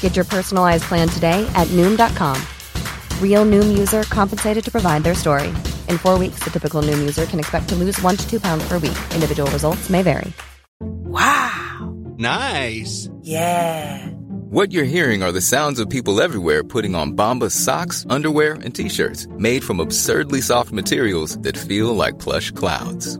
Get your personalized plan today at Noom.com. Real Noom user compensated to provide their story. In four weeks, the typical Noom user can expect to lose one to two pounds per week. Individual results may vary. Wow. Nice. Yeah. What you're hearing are the sounds of people everywhere putting on Bombas socks, underwear, and t-shirts made from absurdly soft materials that feel like plush clouds.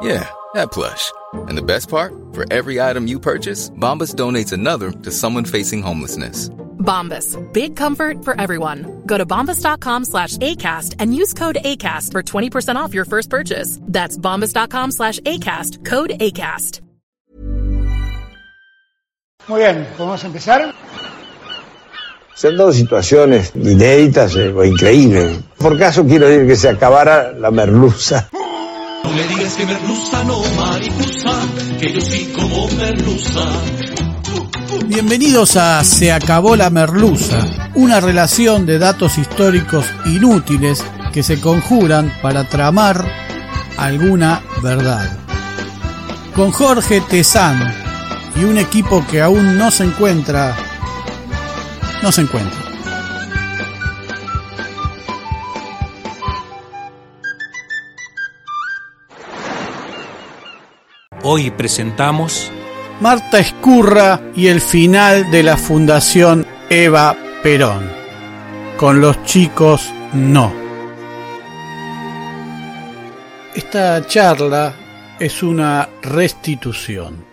Yeah, that plush. And the best part? For every item you purchase, Bombas donates another to someone facing homelessness. Bombas. Big comfort for everyone. Go to bombas.com slash ACAST and use code ACAST for 20% off your first purchase. That's bombas.com slash ACAST. Code ACAST. Muy bien, ¿podemos empezar? Se han dado situaciones inéditas eh, o increíbles. Por caso quiero decir que se acabara la merluza. Digas que merluza no, que yo como merluza. Bienvenidos a Se acabó la merluza, una relación de datos históricos inútiles que se conjuran para tramar alguna verdad. Con Jorge Tezán y un equipo que aún no se encuentra, no se encuentra. Hoy presentamos Marta Escurra y el final de la Fundación Eva Perón. Con los chicos no. Esta charla es una restitución.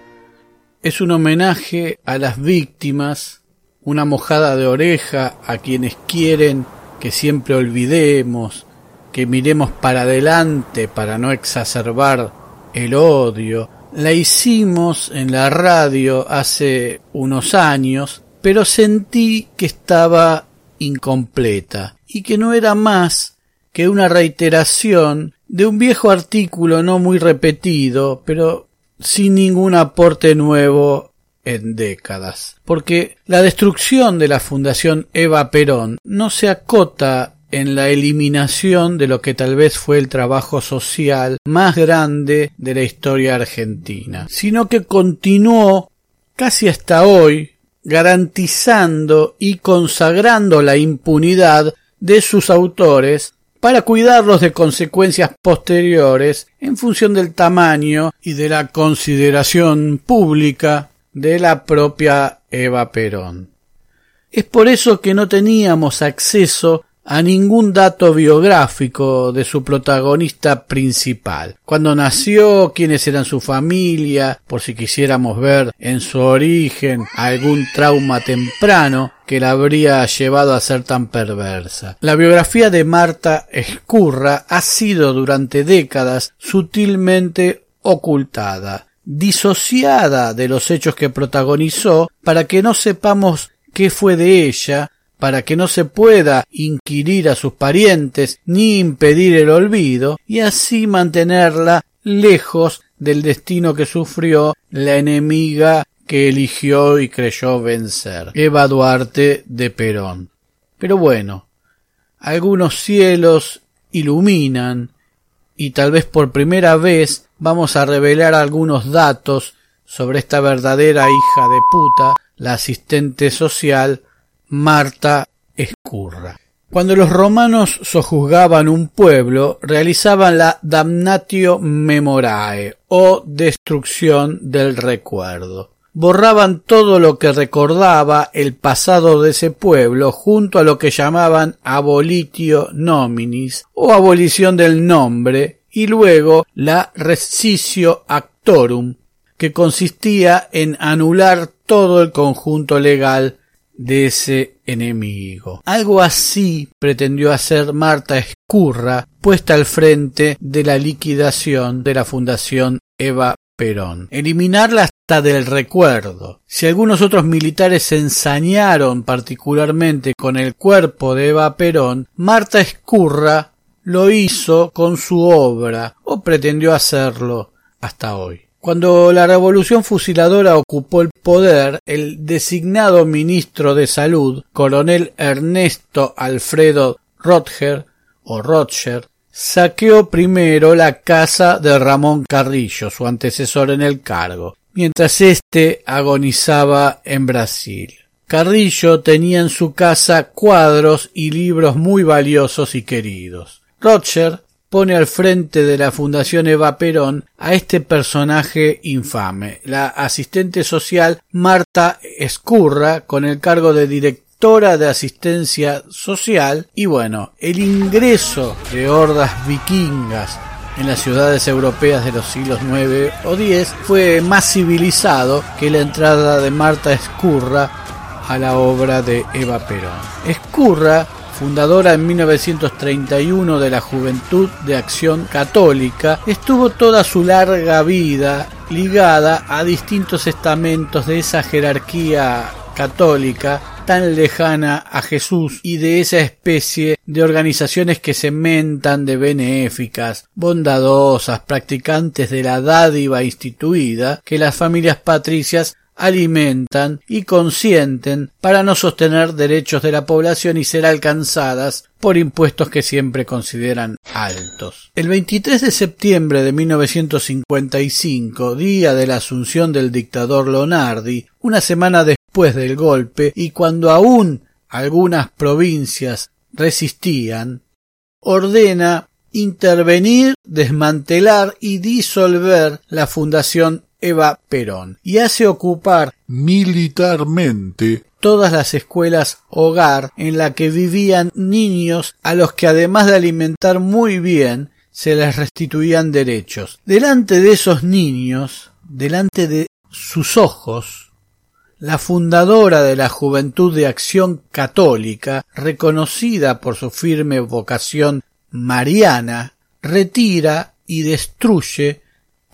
Es un homenaje a las víctimas, una mojada de oreja a quienes quieren que siempre olvidemos, que miremos para adelante para no exacerbar el odio, la hicimos en la radio hace unos años, pero sentí que estaba incompleta y que no era más que una reiteración de un viejo artículo no muy repetido, pero sin ningún aporte nuevo en décadas. Porque la destrucción de la Fundación Eva Perón no se acota en la eliminación de lo que tal vez fue el trabajo social más grande de la historia argentina, sino que continuó casi hasta hoy garantizando y consagrando la impunidad de sus autores para cuidarlos de consecuencias posteriores en función del tamaño y de la consideración pública de la propia Eva Perón. Es por eso que no teníamos acceso a ningún dato biográfico de su protagonista principal. Cuando nació, quiénes eran su familia, por si quisiéramos ver en su origen algún trauma temprano que la habría llevado a ser tan perversa. La biografía de Marta Escurra ha sido durante décadas sutilmente ocultada, disociada de los hechos que protagonizó para que no sepamos qué fue de ella para que no se pueda inquirir a sus parientes ni impedir el olvido y así mantenerla lejos del destino que sufrió la enemiga que eligió y creyó vencer, Eva Duarte de Perón. Pero bueno, algunos cielos iluminan y tal vez por primera vez vamos a revelar algunos datos sobre esta verdadera hija de puta, la asistente social Marta Escurra. Cuando los romanos sojuzgaban un pueblo, realizaban la damnatio memorae o destrucción del recuerdo. Borraban todo lo que recordaba el pasado de ese pueblo junto a lo que llamaban abolitio nominis o abolición del nombre y luego la rescisio actorum, que consistía en anular todo el conjunto legal de ese enemigo. Algo así pretendió hacer Marta Escurra, puesta al frente de la liquidación de la Fundación Eva Perón. Eliminarla hasta del recuerdo. Si algunos otros militares se ensañaron particularmente con el cuerpo de Eva Perón, Marta Escurra lo hizo con su obra, o pretendió hacerlo hasta hoy. Cuando la revolución fusiladora ocupó el poder, el designado ministro de Salud, coronel Ernesto Alfredo Rotger, o Rotger, saqueó primero la casa de Ramón Carrillo, su antecesor en el cargo, mientras éste agonizaba en Brasil. Carrillo tenía en su casa cuadros y libros muy valiosos y queridos. Rotger pone al frente de la Fundación Eva Perón a este personaje infame, la asistente social Marta Escurra, con el cargo de directora de asistencia social, y bueno, el ingreso de hordas vikingas en las ciudades europeas de los siglos IX o X fue más civilizado que la entrada de Marta Escurra a la obra de Eva Perón. Escurra fundadora en 1931 de la Juventud de Acción Católica, estuvo toda su larga vida ligada a distintos estamentos de esa jerarquía católica tan lejana a Jesús y de esa especie de organizaciones que se mentan de benéficas, bondadosas, practicantes de la dádiva instituida que las familias patricias alimentan y consienten para no sostener derechos de la población y ser alcanzadas por impuestos que siempre consideran altos. El 23 de septiembre de 1955, día de la asunción del dictador Lonardi, una semana después del golpe y cuando aún algunas provincias resistían, ordena intervenir, desmantelar y disolver la Fundación Eva Perón y hace ocupar militarmente todas las escuelas hogar en la que vivían niños a los que además de alimentar muy bien se les restituían derechos. Delante de esos niños, delante de sus ojos, la fundadora de la Juventud de Acción Católica, reconocida por su firme vocación mariana, retira y destruye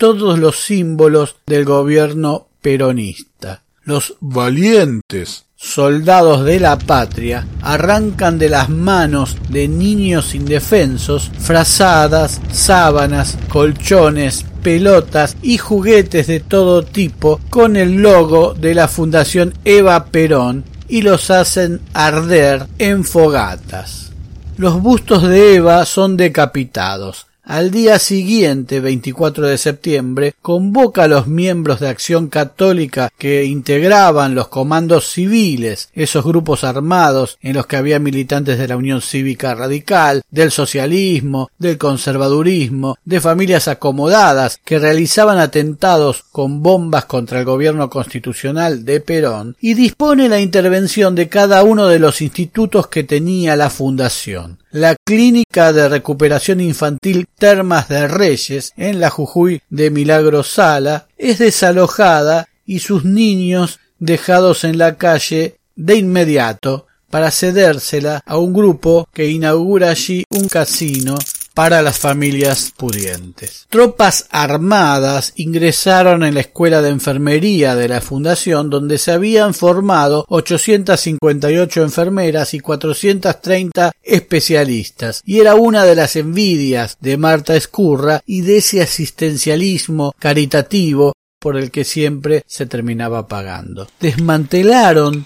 todos los símbolos del gobierno peronista. Los valientes soldados de la patria arrancan de las manos de niños indefensos frazadas, sábanas, colchones, pelotas y juguetes de todo tipo con el logo de la Fundación Eva Perón y los hacen arder en fogatas. Los bustos de Eva son decapitados, al día siguiente, 24 de septiembre, convoca a los miembros de Acción Católica que integraban los comandos civiles, esos grupos armados en los que había militantes de la Unión Cívica Radical, del socialismo, del conservadurismo, de familias acomodadas que realizaban atentados con bombas contra el gobierno constitucional de Perón, y dispone la intervención de cada uno de los institutos que tenía la fundación. La Clínica de Recuperación Infantil Termas de Reyes en la Jujuy de Milagro Sala es desalojada y sus niños dejados en la calle de inmediato para cedérsela a un grupo que inaugura allí un casino para las familias pudientes. Tropas armadas ingresaron en la escuela de enfermería de la fundación donde se habían formado 858 enfermeras y 430 especialistas y era una de las envidias de Marta Escurra y de ese asistencialismo caritativo por el que siempre se terminaba pagando. Desmantelaron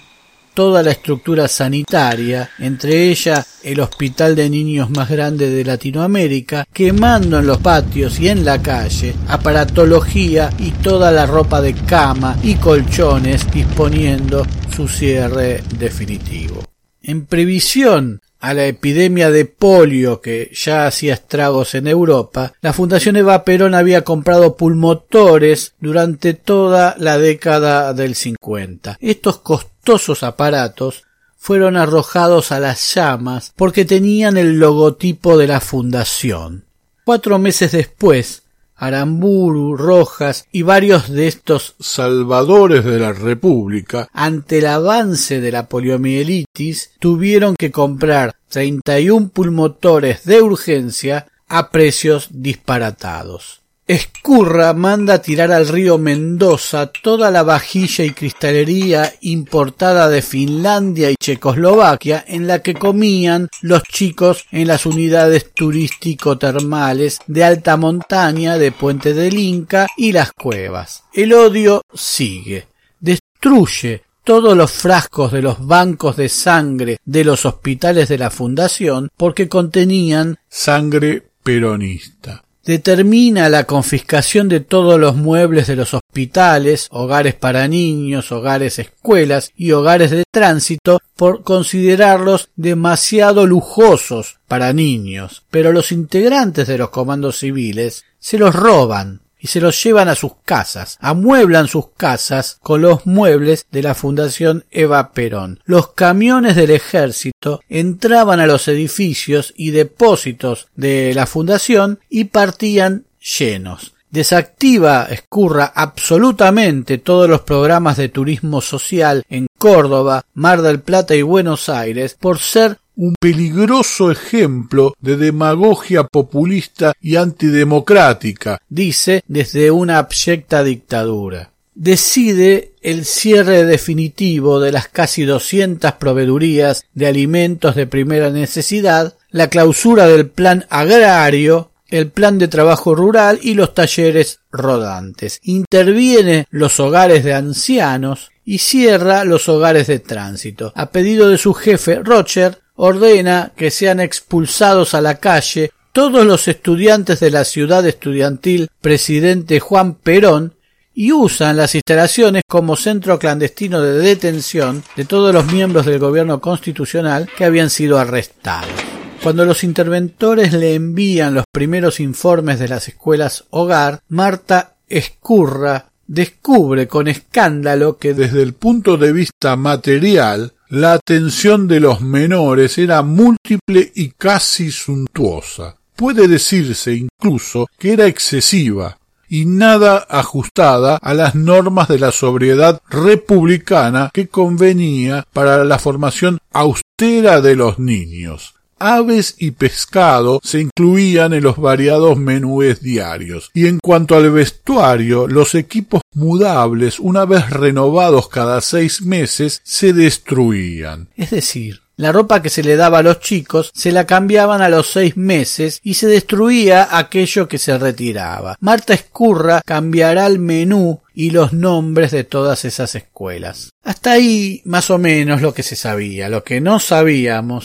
toda la estructura sanitaria, entre ella el hospital de niños más grande de Latinoamérica, quemando en los patios y en la calle aparatología y toda la ropa de cama y colchones disponiendo su cierre definitivo. En previsión a la epidemia de polio que ya hacía estragos en Europa, la Fundación Eva Perón había comprado pulmotores durante toda la década del 50. Estos aparatos fueron arrojados a las llamas porque tenían el logotipo de la fundación. Cuatro meses después, Aramburu, Rojas y varios de estos salvadores de la República, ante el avance de la poliomielitis, tuvieron que comprar 31 pulmotores de urgencia a precios disparatados. Escurra manda tirar al río Mendoza toda la vajilla y cristalería importada de Finlandia y Checoslovaquia en la que comían los chicos en las unidades turístico-termales de alta montaña de Puente del Inca y las cuevas. El odio sigue. Destruye todos los frascos de los bancos de sangre de los hospitales de la Fundación porque contenían sangre peronista determina la confiscación de todos los muebles de los hospitales, hogares para niños, hogares escuelas y hogares de tránsito por considerarlos demasiado lujosos para niños, pero los integrantes de los comandos civiles se los roban y se los llevan a sus casas, amueblan sus casas con los muebles de la Fundación Eva Perón. Los camiones del ejército entraban a los edificios y depósitos de la Fundación y partían llenos desactiva, escurra absolutamente todos los programas de turismo social en Córdoba, Mar del Plata y Buenos Aires por ser un peligroso ejemplo de demagogia populista y antidemocrática, dice desde una abyecta dictadura. Decide el cierre definitivo de las casi 200 proveedurías de alimentos de primera necesidad, la clausura del plan agrario, el plan de trabajo rural y los talleres rodantes. Interviene los hogares de ancianos y cierra los hogares de tránsito. A pedido de su jefe, Rocher, ordena que sean expulsados a la calle todos los estudiantes de la ciudad estudiantil presidente Juan Perón y usan las instalaciones como centro clandestino de detención de todos los miembros del gobierno constitucional que habían sido arrestados. Cuando los interventores le envían los primeros informes de las escuelas hogar, Marta Escurra descubre con escándalo que desde el punto de vista material la atención de los menores era múltiple y casi suntuosa. Puede decirse incluso que era excesiva y nada ajustada a las normas de la sobriedad republicana que convenía para la formación austera de los niños aves y pescado se incluían en los variados menúes diarios. Y en cuanto al vestuario, los equipos mudables, una vez renovados cada seis meses, se destruían. Es decir, la ropa que se le daba a los chicos se la cambiaban a los seis meses y se destruía aquello que se retiraba. Marta Escurra cambiará el menú y los nombres de todas esas escuelas. Hasta ahí más o menos lo que se sabía. Lo que no sabíamos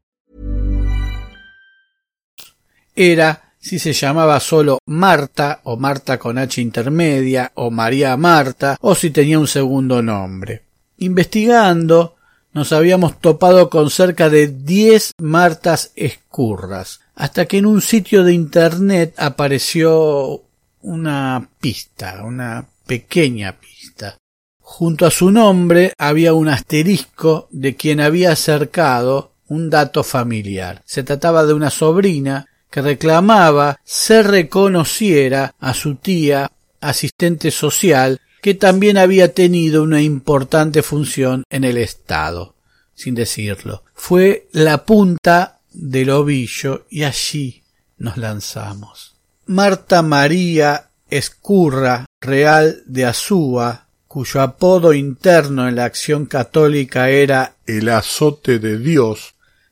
Era si se llamaba solo Marta o Marta con H intermedia o María Marta o si tenía un segundo nombre. Investigando nos habíamos topado con cerca de diez Martas escurras, hasta que en un sitio de internet apareció una pista, una pequeña pista. Junto a su nombre había un asterisco de quien había acercado un dato familiar. Se trataba de una sobrina que reclamaba se reconociera a su tía asistente social que también había tenido una importante función en el Estado, sin decirlo. Fue la punta del ovillo y allí nos lanzamos. Marta María Escurra Real de Azúa, cuyo apodo interno en la acción católica era el azote de Dios,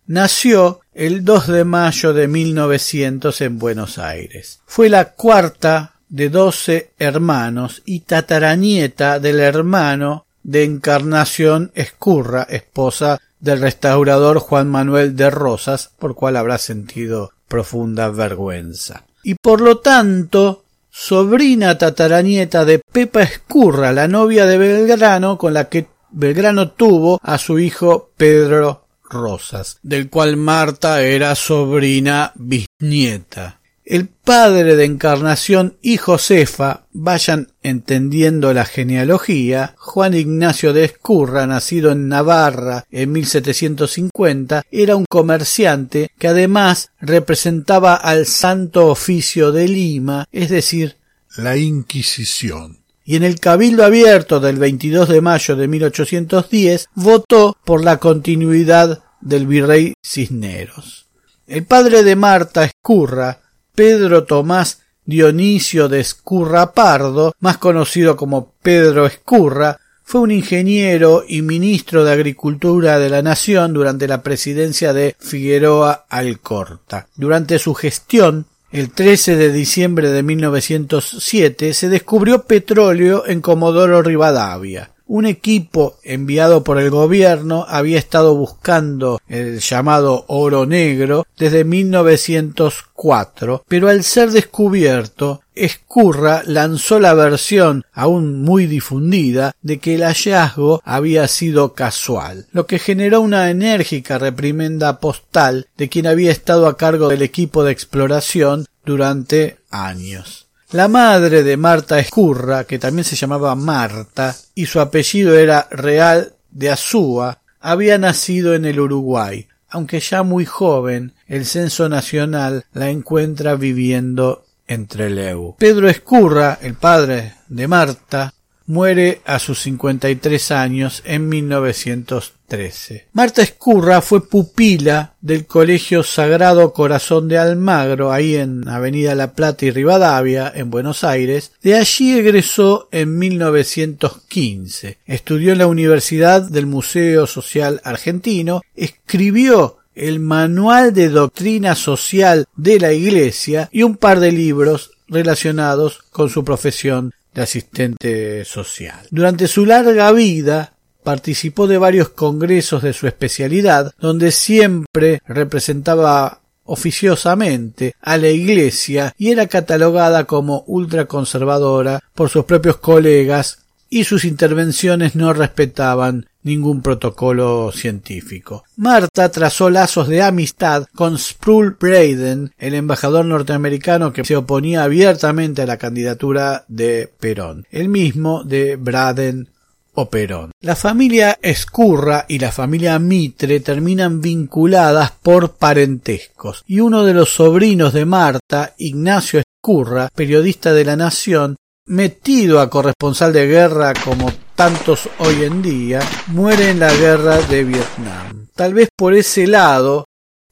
nació el 2 de mayo de 1900 en Buenos Aires. Fue la cuarta de doce hermanos y tataranieta del hermano de Encarnación Escurra, esposa del restaurador Juan Manuel de Rosas, por cual habrá sentido profunda vergüenza. Y por lo tanto, sobrina tataranieta de Pepa Escurra, la novia de Belgrano, con la que Belgrano tuvo a su hijo Pedro Rosas, del cual Marta era sobrina bisnieta. El padre de Encarnación y Josefa, vayan entendiendo la genealogía, Juan Ignacio de Escurra, nacido en Navarra en 1750, era un comerciante que además representaba al Santo Oficio de Lima, es decir, la Inquisición y en el Cabildo Abierto del 22 de mayo de 1810 votó por la continuidad del virrey Cisneros. El padre de Marta Escurra Pedro Tomás Dionisio de Escurra Pardo, más conocido como Pedro Escurra, fue un ingeniero y ministro de Agricultura de la Nación durante la presidencia de Figueroa Alcorta. Durante su gestión, el 13 de diciembre de 1907, se descubrió petróleo en Comodoro Rivadavia un equipo enviado por el gobierno había estado buscando el llamado oro negro desde 1904, pero al ser descubierto, Escurra lanzó la versión aún muy difundida de que el hallazgo había sido casual, lo que generó una enérgica reprimenda postal de quien había estado a cargo del equipo de exploración durante años. La madre de Marta Escurra, que también se llamaba Marta, y su apellido era Real de Azúa, había nacido en el Uruguay, aunque ya muy joven, el censo nacional la encuentra viviendo entre Leu. Pedro Escurra, el padre de Marta, muere a sus 53 años en 1913. Marta Escurra fue pupila del Colegio Sagrado Corazón de Almagro, ahí en Avenida La Plata y Rivadavia, en Buenos Aires. De allí egresó en 1915. Estudió en la Universidad del Museo Social Argentino, escribió el Manual de Doctrina Social de la Iglesia y un par de libros relacionados con su profesión de asistente social. Durante su larga vida participó de varios congresos de su especialidad, donde siempre representaba oficiosamente a la Iglesia y era catalogada como ultraconservadora por sus propios colegas y sus intervenciones no respetaban ningún protocolo científico. Marta trazó lazos de amistad con Sproul Braden, el embajador norteamericano que se oponía abiertamente a la candidatura de Perón, el mismo de Braden o Perón. La familia Escurra y la familia Mitre terminan vinculadas por parentescos, y uno de los sobrinos de Marta, Ignacio Escurra, periodista de la Nación, metido a corresponsal de guerra como tantos hoy en día, muere en la guerra de Vietnam. Tal vez por ese lado,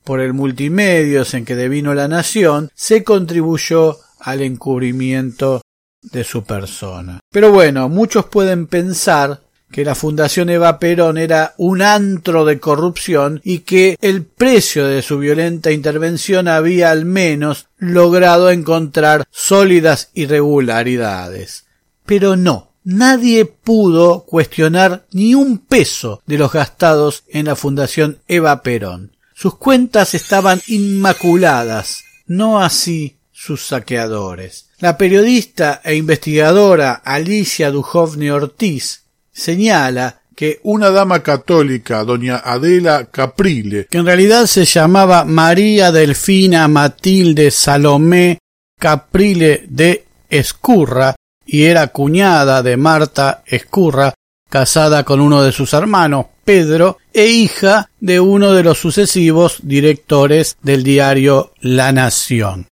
por el multimedios en que devino la nación, se contribuyó al encubrimiento de su persona. Pero bueno, muchos pueden pensar que la Fundación Eva Perón era un antro de corrupción y que el precio de su violenta intervención había al menos logrado encontrar sólidas irregularidades. Pero no, nadie pudo cuestionar ni un peso de los gastados en la Fundación Eva Perón. Sus cuentas estaban inmaculadas, no así sus saqueadores. La periodista e investigadora Alicia Duhovne Ortiz señala que una dama católica, doña Adela Caprile, que en realidad se llamaba María Delfina Matilde Salomé Caprile de Escurra y era cuñada de Marta Escurra, casada con uno de sus hermanos, Pedro, e hija de uno de los sucesivos directores del diario La Nación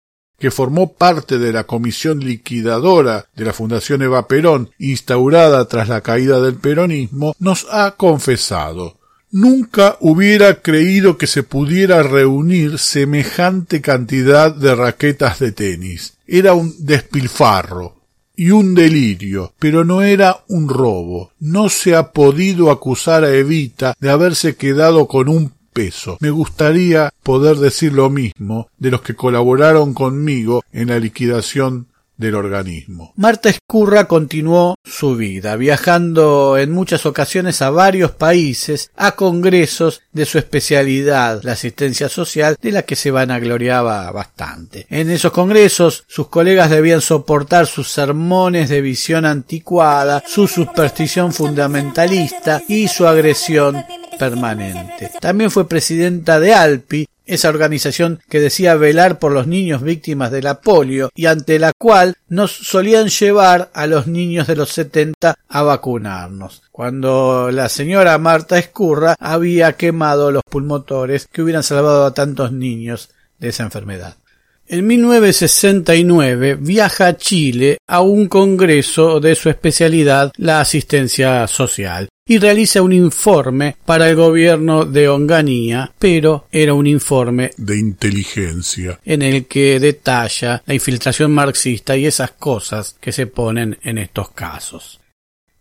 que formó parte de la comisión liquidadora de la Fundación Eva Perón, instaurada tras la caída del peronismo, nos ha confesado Nunca hubiera creído que se pudiera reunir semejante cantidad de raquetas de tenis. Era un despilfarro y un delirio, pero no era un robo. No se ha podido acusar a Evita de haberse quedado con un peso. Me gustaría poder decir lo mismo de los que colaboraron conmigo en la liquidación del organismo. Marta Escurra continuó su vida, viajando en muchas ocasiones a varios países, a congresos de su especialidad, la asistencia social, de la que se vanagloriaba bastante. En esos congresos, sus colegas debían soportar sus sermones de visión anticuada, su superstición fundamentalista y su agresión permanente. También fue presidenta de ALPI, esa organización que decía velar por los niños víctimas de la polio y ante la cual nos solían llevar a los niños de los setenta a vacunarnos, cuando la señora Marta Escurra había quemado los pulmotores que hubieran salvado a tantos niños de esa enfermedad. En 1969 viaja a Chile a un congreso de su especialidad, la asistencia social, y realiza un informe para el gobierno de Onganía, pero era un informe de inteligencia en el que detalla la infiltración marxista y esas cosas que se ponen en estos casos.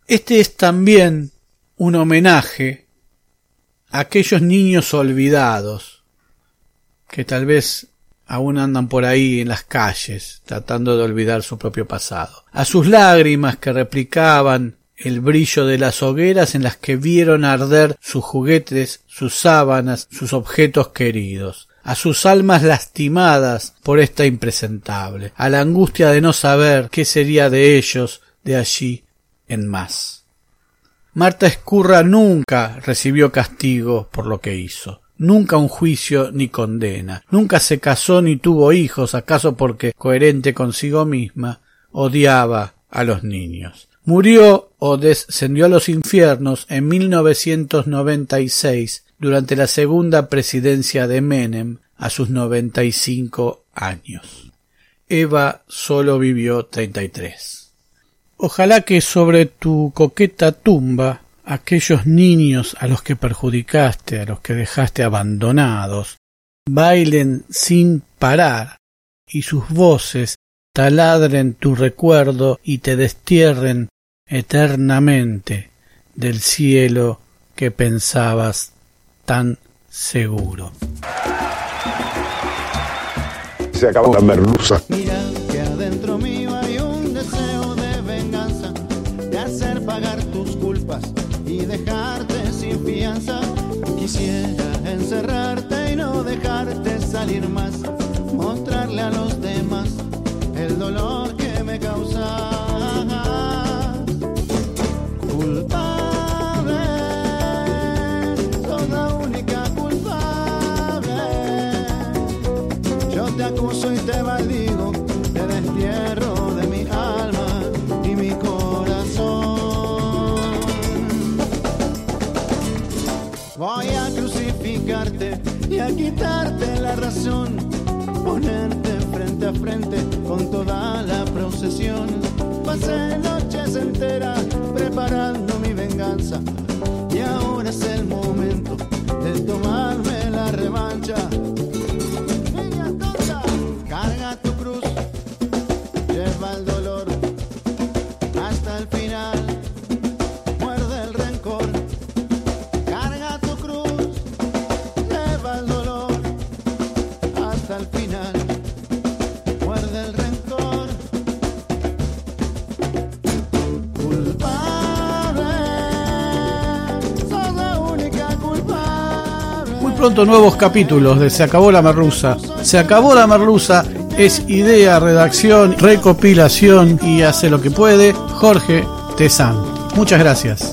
Este es también un homenaje a aquellos niños olvidados que tal vez aún andan por ahí en las calles tratando de olvidar su propio pasado, a sus lágrimas que replicaban el brillo de las hogueras en las que vieron arder sus juguetes, sus sábanas, sus objetos queridos, a sus almas lastimadas por esta impresentable, a la angustia de no saber qué sería de ellos de allí en más. Marta Escurra nunca recibió castigo por lo que hizo, nunca un juicio ni condena, nunca se casó ni tuvo hijos, acaso porque, coherente consigo misma, odiaba a los niños. Murió o descendió a los infiernos en 1996 durante la segunda presidencia de Menem a sus 95 años. Eva solo vivió 33. Ojalá que sobre tu coqueta tumba aquellos niños a los que perjudicaste, a los que dejaste abandonados, bailen sin parar y sus voces taladren tu recuerdo y te destierren eternamente del cielo que pensabas tan seguro. Se acabó la merluza. Mira que adentro mío hay un deseo de venganza, de hacer pagar tus culpas y dejarte sin fianza. Quisiera encerrarte y no dejarte salir más, Acuso y te maldigo, te destierro de mi alma y mi corazón. Voy a crucificarte y a quitarte la razón, ponerte frente a frente con toda la procesión. Pasé noches enteras el final. Muerde el rencor. Culpable, sos la única culpable. Muy pronto nuevos capítulos de Se acabó la merluza. Se acabó la merluza es idea, redacción, recopilación y hace lo que puede Jorge Tezán. Muchas gracias.